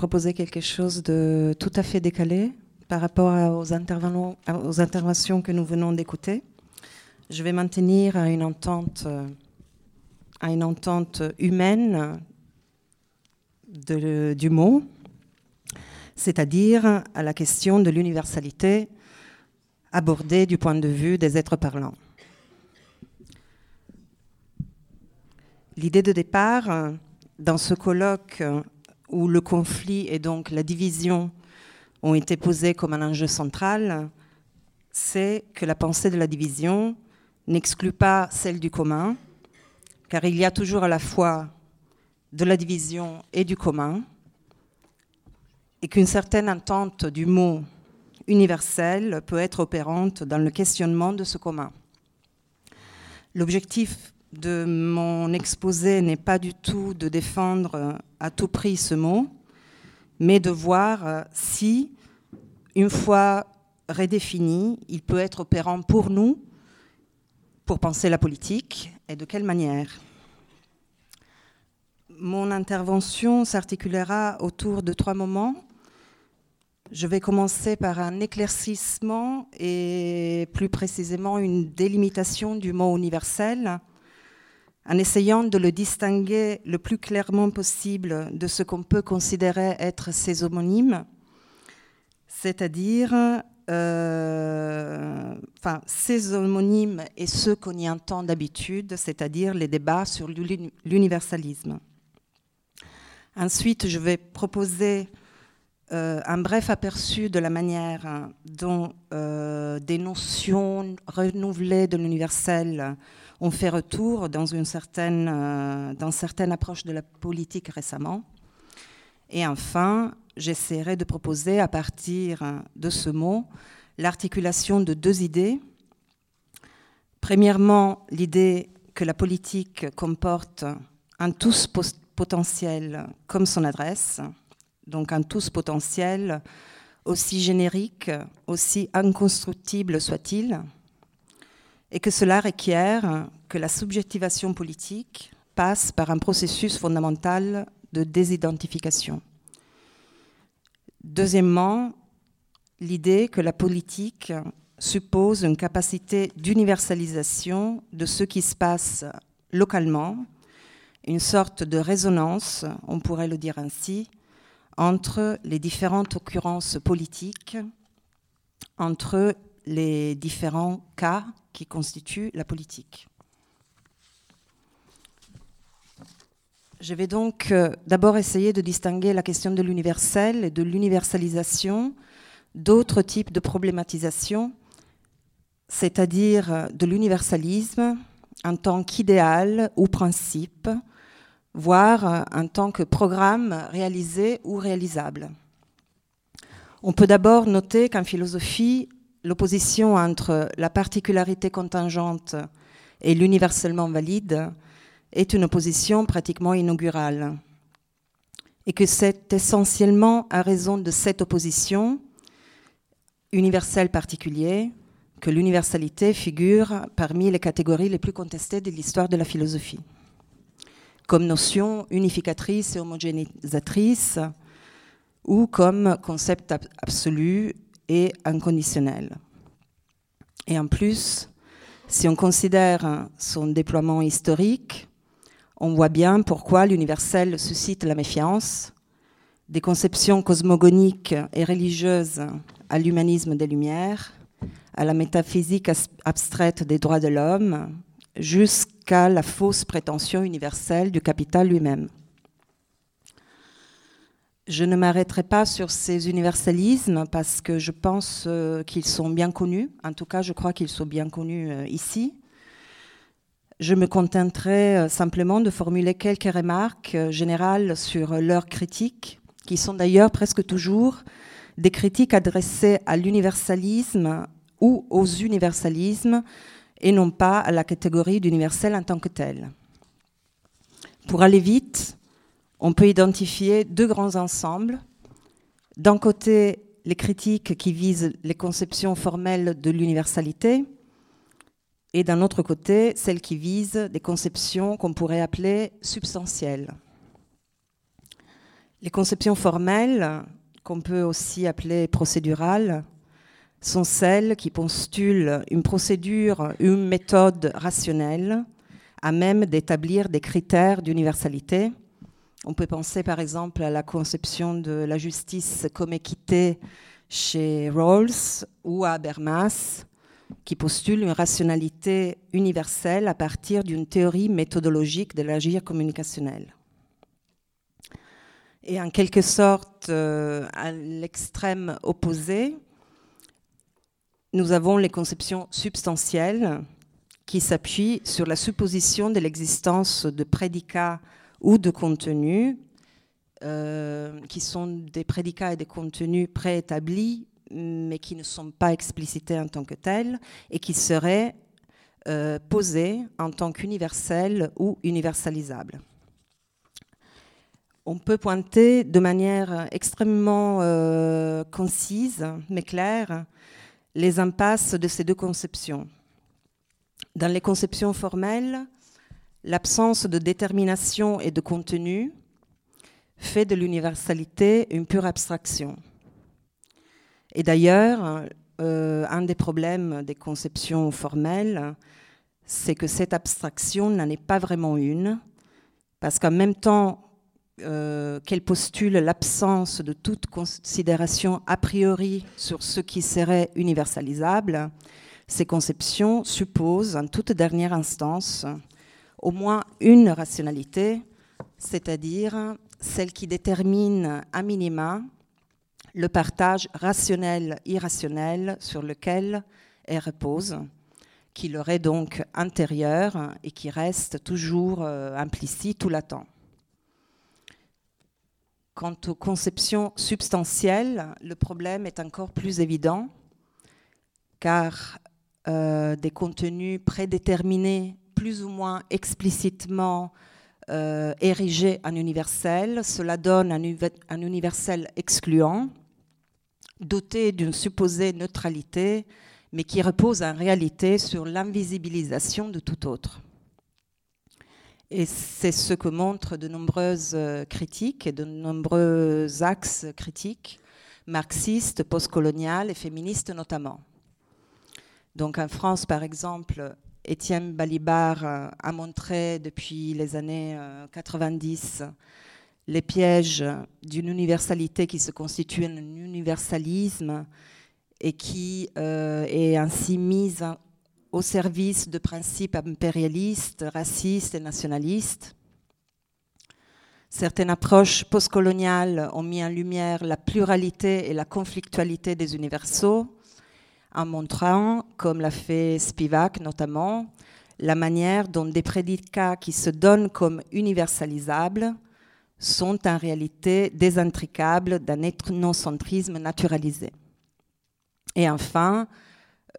proposer quelque chose de tout à fait décalé par rapport aux, aux interventions que nous venons d'écouter. Je vais maintenir à une entente, à une entente humaine du mot, c'est-à-dire à la question de l'universalité abordée du point de vue des êtres parlants. L'idée de départ, dans ce colloque où le conflit et donc la division ont été posés comme un enjeu central, c'est que la pensée de la division n'exclut pas celle du commun, car il y a toujours à la fois de la division et du commun, et qu'une certaine entente du mot universel peut être opérante dans le questionnement de ce commun. L'objectif de mon exposé n'est pas du tout de défendre à tout prix ce mot, mais de voir si, une fois redéfini, il peut être opérant pour nous, pour penser la politique, et de quelle manière? Mon intervention s'articulera autour de trois moments. Je vais commencer par un éclaircissement et plus précisément une délimitation du mot universel, en essayant de le distinguer le plus clairement possible de ce qu'on peut considérer être ses homonymes, c'est-à-dire euh, ses homonymes et ceux qu'on y entend d'habitude, c'est-à-dire les débats sur l'universalisme. Ensuite, je vais proposer euh, un bref aperçu de la manière dont euh, des notions renouvelées de l'universel ont fait retour dans une certaine, euh, dans certaines approches de la politique récemment. Et enfin, j'essaierai de proposer à partir de ce mot l'articulation de deux idées. Premièrement, l'idée que la politique comporte un tous potentiel comme son adresse, donc un tous potentiel aussi générique, aussi inconstructible soit-il, et que cela requiert que la subjectivation politique passe par un processus fondamental de désidentification. Deuxièmement, l'idée que la politique suppose une capacité d'universalisation de ce qui se passe localement une sorte de résonance, on pourrait le dire ainsi, entre les différentes occurrences politiques, entre les différents cas qui constituent la politique. Je vais donc euh, d'abord essayer de distinguer la question de l'universel et de l'universalisation d'autres types de problématisation, c'est-à-dire de l'universalisme en tant qu'idéal ou principe, voire en tant que programme réalisé ou réalisable. On peut d'abord noter qu'en philosophie, l'opposition entre la particularité contingente et l'universellement valide est une opposition pratiquement inaugurale, et que c'est essentiellement à raison de cette opposition, universelle particulier, que l'universalité figure parmi les catégories les plus contestées de l'histoire de la philosophie comme notion unificatrice et homogénéisatrice ou comme concept absolu et inconditionnel. Et en plus, si on considère son déploiement historique, on voit bien pourquoi l'universel suscite la méfiance, des conceptions cosmogoniques et religieuses à l'humanisme des Lumières, à la métaphysique abstraite des droits de l'homme, jusqu'à la fausse prétention universelle du capital lui-même. Je ne m'arrêterai pas sur ces universalismes parce que je pense euh, qu'ils sont bien connus. En tout cas, je crois qu'ils sont bien connus euh, ici. Je me contenterai euh, simplement de formuler quelques remarques générales sur leurs critiques, qui sont d'ailleurs presque toujours des critiques adressées à l'universalisme ou aux universalismes et non pas à la catégorie d'universel en tant que tel. Pour aller vite, on peut identifier deux grands ensembles. D'un côté, les critiques qui visent les conceptions formelles de l'universalité, et d'un autre côté, celles qui visent des conceptions qu'on pourrait appeler substantielles. Les conceptions formelles, qu'on peut aussi appeler procédurales, sont celles qui postulent une procédure, une méthode rationnelle à même d'établir des critères d'universalité. On peut penser par exemple à la conception de la justice comme équité chez Rawls ou à Habermas, qui postule une rationalité universelle à partir d'une théorie méthodologique de l'agir communicationnel. Et en quelque sorte, euh, à l'extrême opposé, nous avons les conceptions substantielles qui s'appuient sur la supposition de l'existence de prédicats ou de contenus euh, qui sont des prédicats et des contenus préétablis mais qui ne sont pas explicités en tant que tels et qui seraient euh, posés en tant qu'universels ou universalisables. On peut pointer de manière extrêmement euh, concise mais claire les impasses de ces deux conceptions. Dans les conceptions formelles, l'absence de détermination et de contenu fait de l'universalité une pure abstraction. Et d'ailleurs, euh, un des problèmes des conceptions formelles, c'est que cette abstraction n'en est pas vraiment une, parce qu'en même temps euh, qu'elle postule l'absence de toute considération a priori sur ce qui serait universalisable, ces conceptions supposent en toute dernière instance au moins une rationalité, c'est-à-dire celle qui détermine à minima le partage rationnel-irrationnel sur lequel elle repose, qui leur est donc intérieur et qui reste toujours euh, implicite ou latent. Quant aux conceptions substantielles, le problème est encore plus évident, car euh, des contenus prédéterminés, plus ou moins explicitement euh, érigés en universel, cela donne un, universel excluant, doté d'une supposée neutralité, mais qui repose en réalité sur l'invisibilisation de tout autre. Et c'est ce que montrent de nombreuses euh, critiques et de nombreux axes critiques, marxistes, postcoloniales et féministes notamment. Donc en France, par exemple, Étienne Balibar euh, a montré depuis les années 90 euh, les pièges d'une universalité qui se constitue un universalisme et qui est ainsi mise au service de principes impérialistes, racistes et nationalistes. Certaines approches postcoloniales ont mis en lumière la pluralité et la conflictualité des universaux, en montrant, comme l'a fait Spivak notamment, la manière dont des prédicats qui se donnent comme universalisables sont en réalité désintricables d'un ethnocentrisme naturalisé. Et enfin,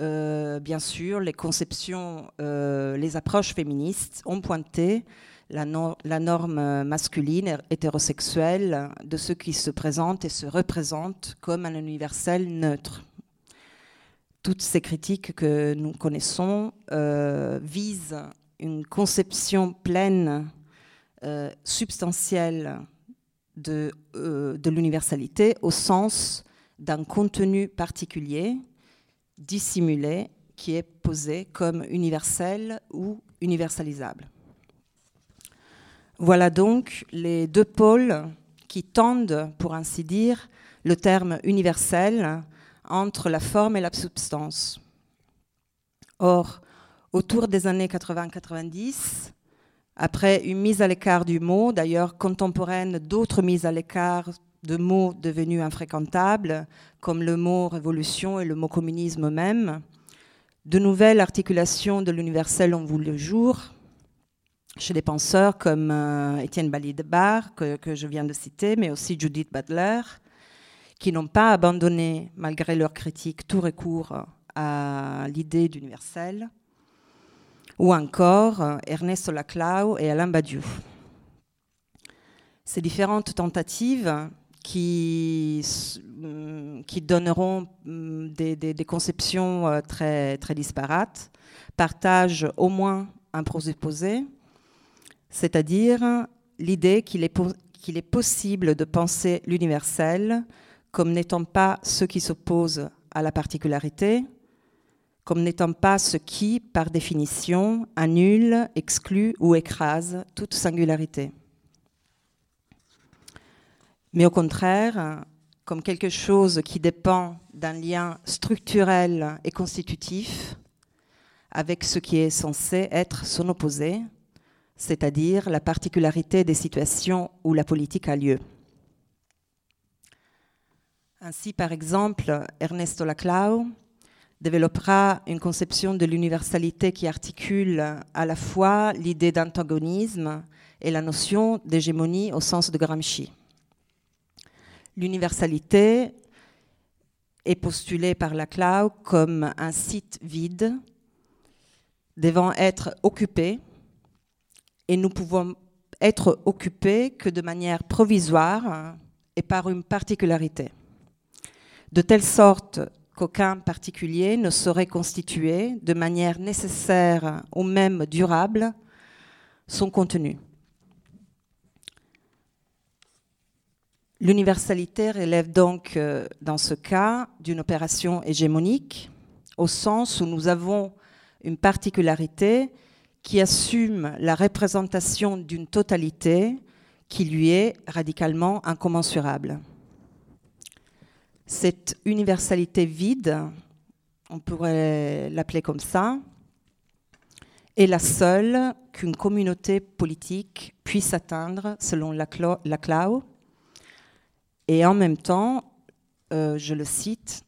euh, bien sûr, les conceptions, euh, les approches féministes ont pointé la, norme masculine hétérosexuelle de ce qui se présente et se représente comme un universel neutre. Toutes ces critiques que nous connaissons euh, visent une conception pleine, substantielle de, de l'universalité au sens d'un contenu particulier dissimulé qui est posé comme universel ou universalisable. Voilà donc les deux pôles qui tendent, pour ainsi dire, le terme universel entre la forme et la substance. Or, autour des années 80-90, après une mise à l'écart du mot, d'ailleurs contemporaine d'autres mises à l'écart de mots devenus infréquentables, comme le mot révolution et le mot communisme même. De nouvelles articulations de l'universel ont vu le jour chez des penseurs comme euh, Étienne Balibar, que, je viens de citer, mais aussi Judith Butler, qui n'ont pas abandonné, malgré leur critique, tout recours à l'idée d'universel, ou encore euh, Ernesto Laclau et Alain Badiou. Ces différentes tentatives qui, mm, donneront mm, des, conceptions euh, très, très disparates, partagent au moins un présupposé, c'est-à-dire l'idée qu'il est, qu'il est possible de penser l'universel comme n'étant pas ce qui s'oppose à la particularité, comme n'étant pas ce qui, par définition, annule, exclut ou écrase toute singularité. Mais au contraire, comme quelque chose qui dépend d'un lien structurel et constitutif avec ce qui est censé être son opposé, c'est-à-dire la particularité des situations où la politique a lieu. Ainsi, par exemple, Ernesto Laclau développera une conception de l'universalité qui articule à la fois l'idée d'antagonisme et la notion d'hégémonie au sens de Gramsci. L'universalité est postulée par Laclau comme un site vide devant être occupé et nous pouvons être occupés que de manière provisoire et par une particularité de telle sorte qu'aucun particulier ne saurait constituer de manière nécessaire ou même durable son contenu. L'universalité relève donc, euh, dans ce cas, d'une opération hégémonique, au sens où nous avons une particularité qui assume la représentation d'une totalité qui lui est radicalement incommensurable. Cette universalité vide, on pourrait l'appeler comme ça, est la seule qu'une communauté politique puisse atteindre selon la. Et en même temps, euh, je le cite,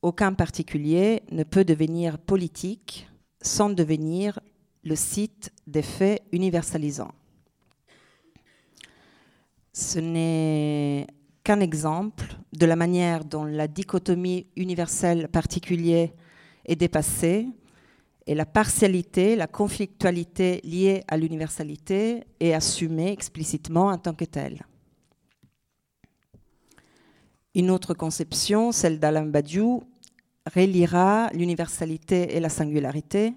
aucun particulier ne peut devenir politique sans devenir le site des faits universalisants. Ce n'est qu'un exemple de la manière dont la dichotomie universelle-particulier est dépassée et la partialité, la conflictualité liée à l'universalité est assumée explicitement en tant que telle. Une autre conception, celle d'Alain Badiou, reliera l'universalité et la singularité,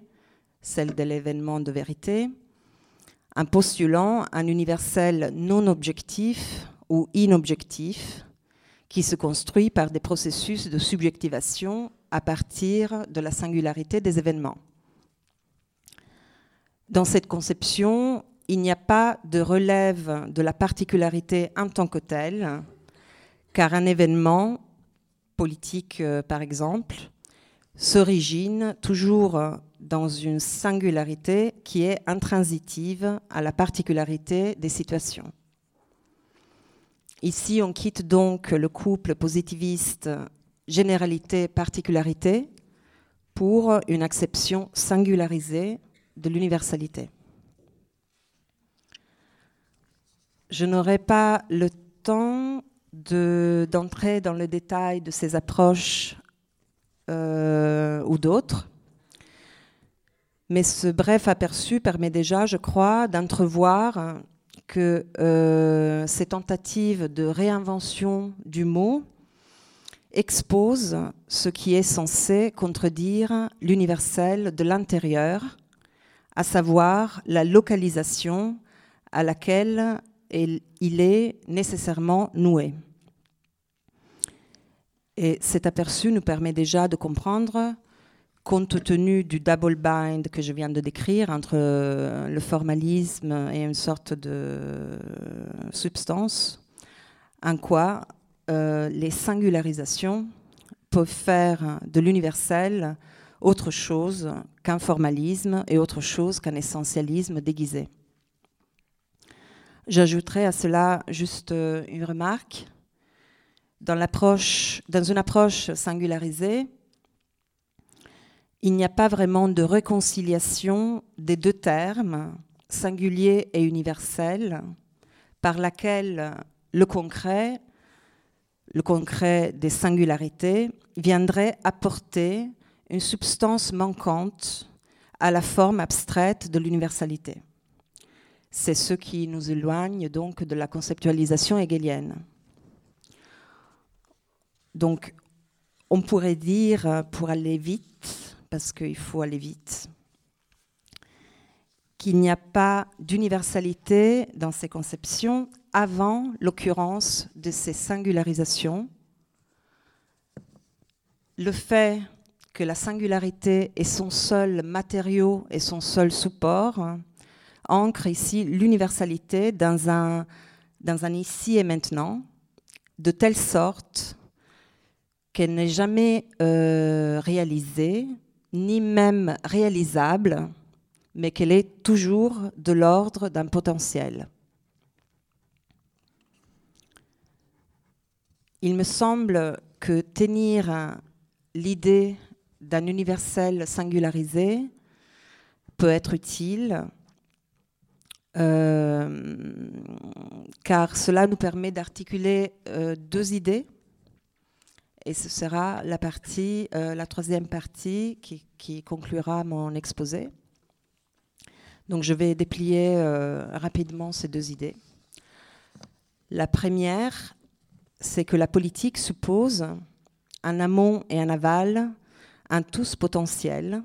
celle de l'événement de vérité, en postulant un universel non objectif ou inobjectif qui se construit par des processus de subjectivation à partir de la singularité des événements. Dans cette conception, il n'y a pas de relève de la particularité en tant que telle, car un événement politique, euh, par exemple, s'origine toujours dans une singularité qui est intransitive à la particularité des situations. Ici, on quitte donc le couple positiviste généralité-particularité pour une acception singularisée de l'universalité. Je n'aurai pas le temps d'entrer dans le détail de ces approches euh, ou d'autres, mais ce bref aperçu permet déjà, je crois, d'entrevoir que euh, ces tentatives de réinvention du mot exposent ce qui est censé contredire l'universel de l'intérieur, à savoir la localisation à laquelle il est nécessairement noué. Et cet aperçu nous permet déjà de comprendre compte tenu du double bind que je viens de décrire entre euh, le formalisme et une sorte de substance, en quoi euh, les singularisations peuvent faire de l'universel autre chose qu'un formalisme et autre chose qu'un essentialisme déguisé. J'ajouterai à cela juste euh, une remarque. Dans une approche singularisée, il n'y a pas vraiment de réconciliation des deux termes, singulier et universel, par laquelle le concret, le concret des singularités, viendrait apporter une substance manquante à la forme abstraite de l'universalité. C'est ce qui nous éloigne donc de la conceptualisation hegelienne. Donc, on pourrait dire, pour aller vite, parce qu'il faut aller vite, qu'il n'y a pas d'universalité dans ces conceptions avant l'occurrence de ces singularisations. Le fait que la singularité est son seul matériau et son seul support ancre ici l'universalité dans un, dans un ici et maintenant, de telle sorte qu'elle n'est jamais euh, réalisée, ni même réalisable, mais qu'elle est toujours de l'ordre d'un potentiel. Il me semble que tenir l'idée d'un universel singularisé peut être utile, euh, car cela nous permet d'articuler euh, deux idées et ce sera la euh, troisième partie qui, conclura mon exposé. Donc je vais déplier euh, rapidement ces deux idées. La première, c'est que la politique suppose un amont et un aval, un tous potentiel,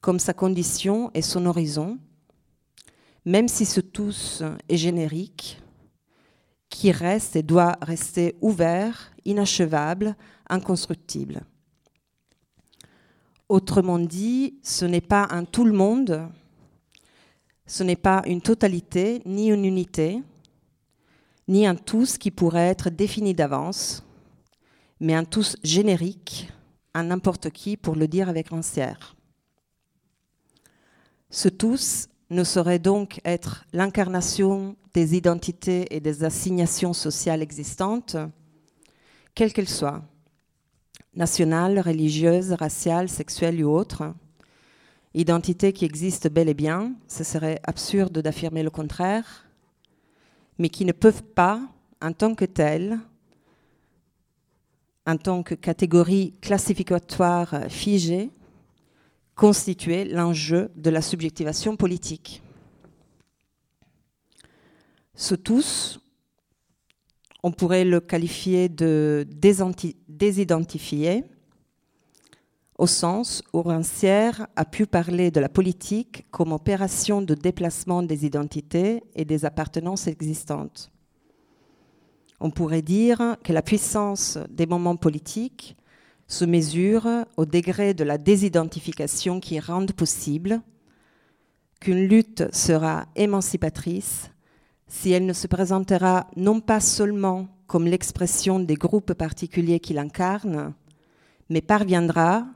comme sa condition et son horizon, même si ce tous est générique, qui reste et doit rester ouvert, inachevable, inconstructible. Autrement dit, ce n'est pas un tout le monde, ce n'est pas une totalité, ni une unité, ni un tous qui pourrait être défini d'avance, mais un tous générique, à n'importe qui pour le dire avec rancière. Ce tous ne saurait donc être l'incarnation des identités et des assignations sociales existantes, quelles qu'elles soient, nationales, religieuses, raciales, sexuelles ou autres, identités qui existent bel et bien, ce serait absurde d'affirmer le contraire, mais qui ne peuvent pas, en tant que telles, en tant que catégorie classificatoire figée, constituer l'enjeu de la subjectivation politique. Ce tous, on pourrait le qualifier de désidentifié, au sens où Rancière a pu parler de la politique comme opération de déplacement des identités et des appartenances existantes. On pourrait dire que la puissance des moments politiques se mesure au degré de la désidentification qui rende possible qu'une lutte sera émancipatrice si elle ne se présentera non pas seulement comme l'expression des groupes particuliers qui l'incarnent, mais parviendra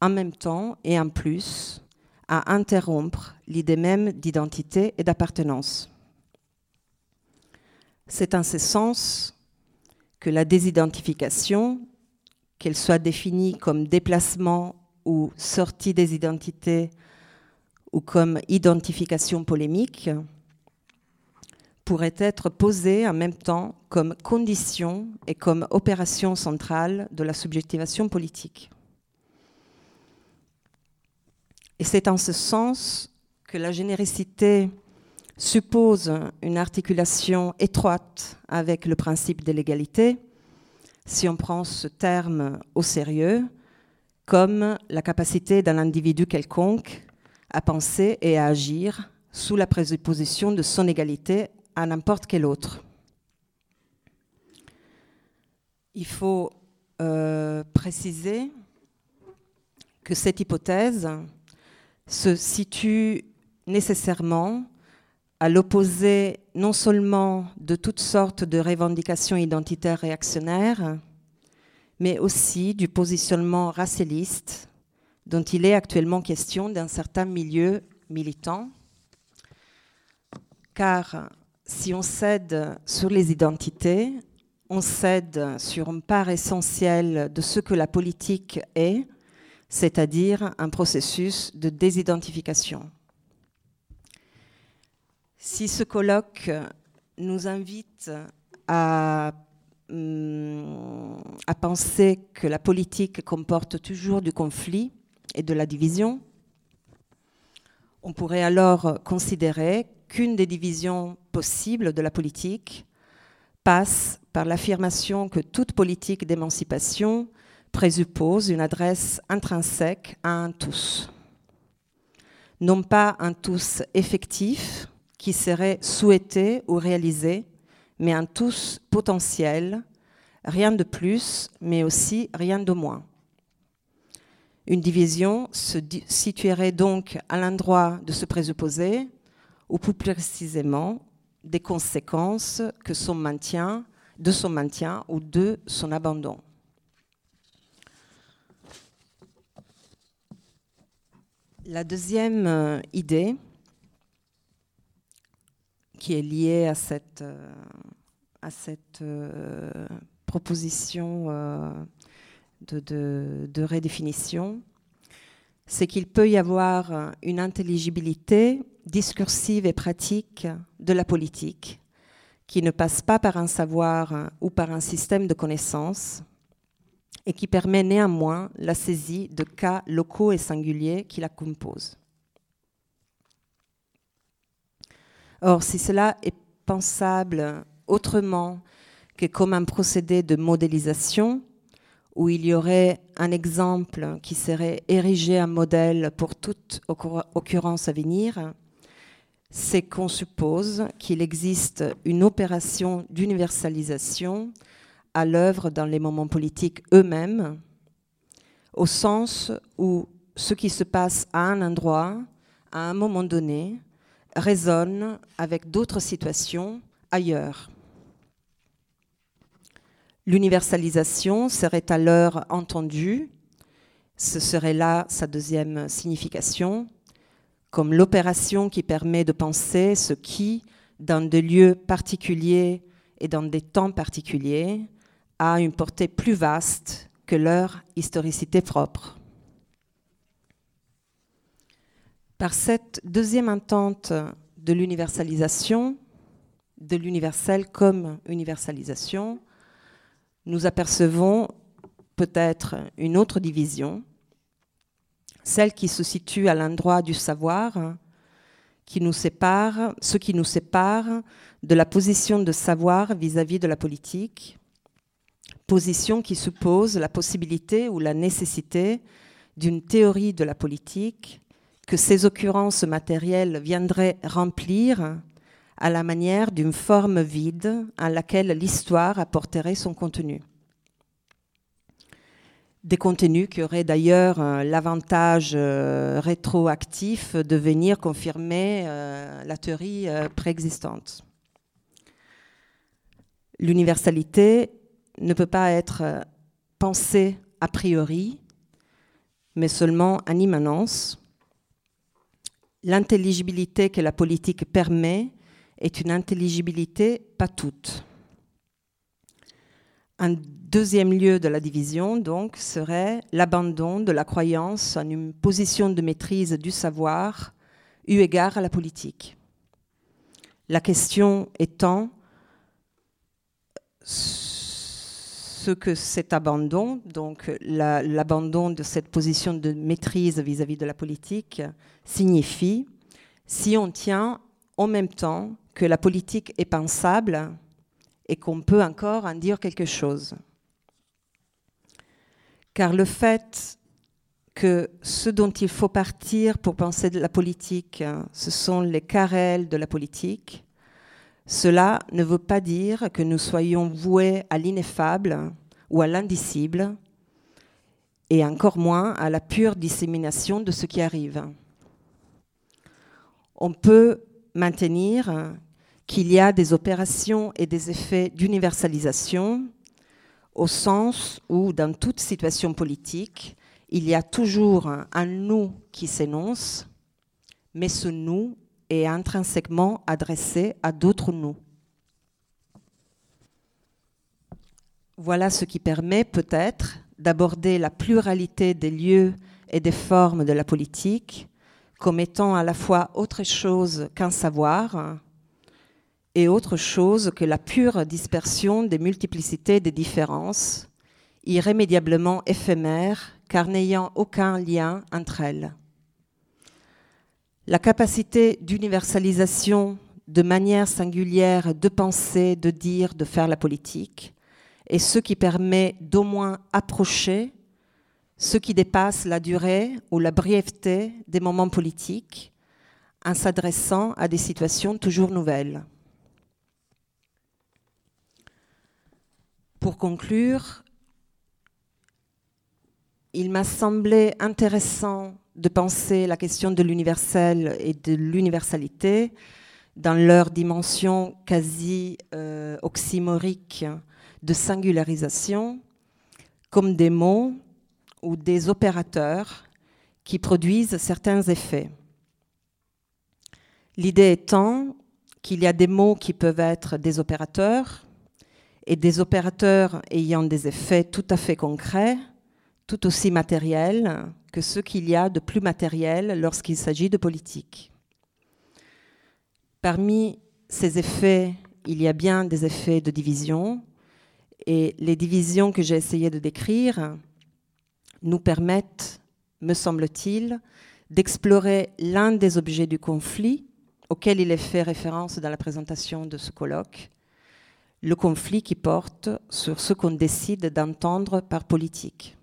en même temps et en plus à interrompre l'idée même d'identité et d'appartenance. C'est en ce sens que la désidentification qu'elle soit définie comme déplacement ou sortie des identités ou comme identification polémique, pourrait être posée en même temps comme condition et comme opération centrale de la subjectivation politique. Et c'est en ce sens que la généricité suppose une articulation étroite avec le principe de l'égalité, si on prend ce terme au sérieux, comme la capacité d'un individu quelconque à penser et à agir sous la présupposition de son égalité à n'importe quel autre. Il faut euh, préciser que cette hypothèse se situe nécessairement à l'opposé non seulement de toutes sortes de revendications identitaires réactionnaires, mais aussi du positionnement racialiste dont il est actuellement question dans certains milieux militants. Car si on cède sur les identités, on cède sur une part essentielle de ce que la politique est, c'est-à-dire un processus de désidentification. Si ce colloque nous invite à, hum, à, penser que la politique comporte toujours du conflit et de la division, on pourrait alors considérer qu'une des divisions possibles de la politique passe par l'affirmation que toute politique d'émancipation présuppose une adresse intrinsèque à un tous. non pas un tous effectif qui serait souhaité ou réalisé, mais un tous potentiel, rien de plus, mais aussi rien de moins. Une division se situerait donc à l'endroit de ce présupposé, ou plus précisément des conséquences que son maintien, de son maintien ou de son abandon. La deuxième euh, idée, qui est liée à cette, euh, euh, proposition de, de, redéfinition, c'est qu'il peut y avoir une intelligibilité discursive et pratique de la politique qui ne passe pas par un savoir ou par un système de connaissances, et qui permet néanmoins la saisie de cas locaux et singuliers qui la composent. Or, si cela est pensable autrement que comme un procédé de modélisation, où il y aurait un exemple qui serait érigé en modèle pour toute occurrence à venir, c'est qu'on suppose qu'il existe une opération d'universalisation à l'œuvre dans les moments politiques eux-mêmes, au sens où ce qui se passe à un endroit, à un moment donné, résonne avec d'autres situations ailleurs. L'universalisation serait alors entendue, ce serait là sa deuxième signification, comme l'opération qui permet de penser ce qui, dans des lieux particuliers et dans des temps particuliers, a une portée plus vaste que leur historicité propre. Par cette deuxième entente de l'universalisation, de l'universel comme universalisation, nous apercevons peut-être une autre division, celle qui se situe à l'endroit du savoir, qui nous sépare, ce qui nous sépare de la position de savoir vis-à-vis -vis de la politique, position qui suppose la possibilité ou la nécessité d'une théorie de la politique que ces occurrences matérielles viendraient remplir à la manière d'une forme vide à laquelle l'histoire apporterait son contenu. Des contenus qui auraient d'ailleurs euh, l'avantage euh, rétroactif de venir confirmer euh, la théorie préexistante. L'universalité ne peut pas être euh, pensé a priori, mais seulement en immanence. L'intelligibilité que la politique permet est une intelligibilité pas toute. Un deuxième lieu de la division, donc, serait l'abandon de la croyance en une position de maîtrise du savoir eu égard à la politique. La question étant ce que cet abandon, donc l'abandon de cette position de maîtrise vis-à-vis de la politique, signifie si on tient en même temps que la politique est pensable et qu'on peut encore en dire quelque chose. Car le fait que ce dont il faut partir pour penser de la politique, ce sont les querelles de la politique, cela ne veut pas dire que nous soyons voués à l'ineffable ou à l'indicible, et encore moins à la pure dissémination de ce qui arrive. On peut maintenir qu'il y a des opérations et des effets d'universalisation au sens où, dans toute situation politique, il y a toujours un nous qui s'énonce, mais ce nous est intrinsèquement adressé à d'autres nous. Voilà ce qui permet peut-être d'aborder la pluralité des lieux et des formes de la politique comme étant à la fois autre chose qu'un savoir et autre chose que la pure dispersion des multiplicités des différences, irrémédiablement éphémères car n'ayant aucun lien entre elles. La capacité d'universalisation de manière singulière de penser, de dire, de faire la politique est ce qui permet d'au moins approcher ce qui dépasse la durée ou la brièveté des moments politiques en s'adressant à des situations toujours nouvelles. Pour conclure, il m'a semblé intéressant de penser la question de l'universel et de l'universalité dans leur dimension quasi euh, oxymorique de singularisation comme des mots ou des opérateurs qui produisent certains effets. L'idée étant qu'il y a des mots qui peuvent être des opérateurs et des opérateurs ayant des effets tout à fait concrets, tout aussi matériels que ceux qu'il y a de plus matériels lorsqu'il s'agit de politique. Parmi ces effets, il y a bien des effets de division, et les divisions que j'ai essayé de décrire nous permettent, me semble-t-il, d'explorer l'un des objets du conflit auquel il est fait référence dans la présentation de ce colloque, le conflit qui porte sur ce qu'on décide d'entendre par politique.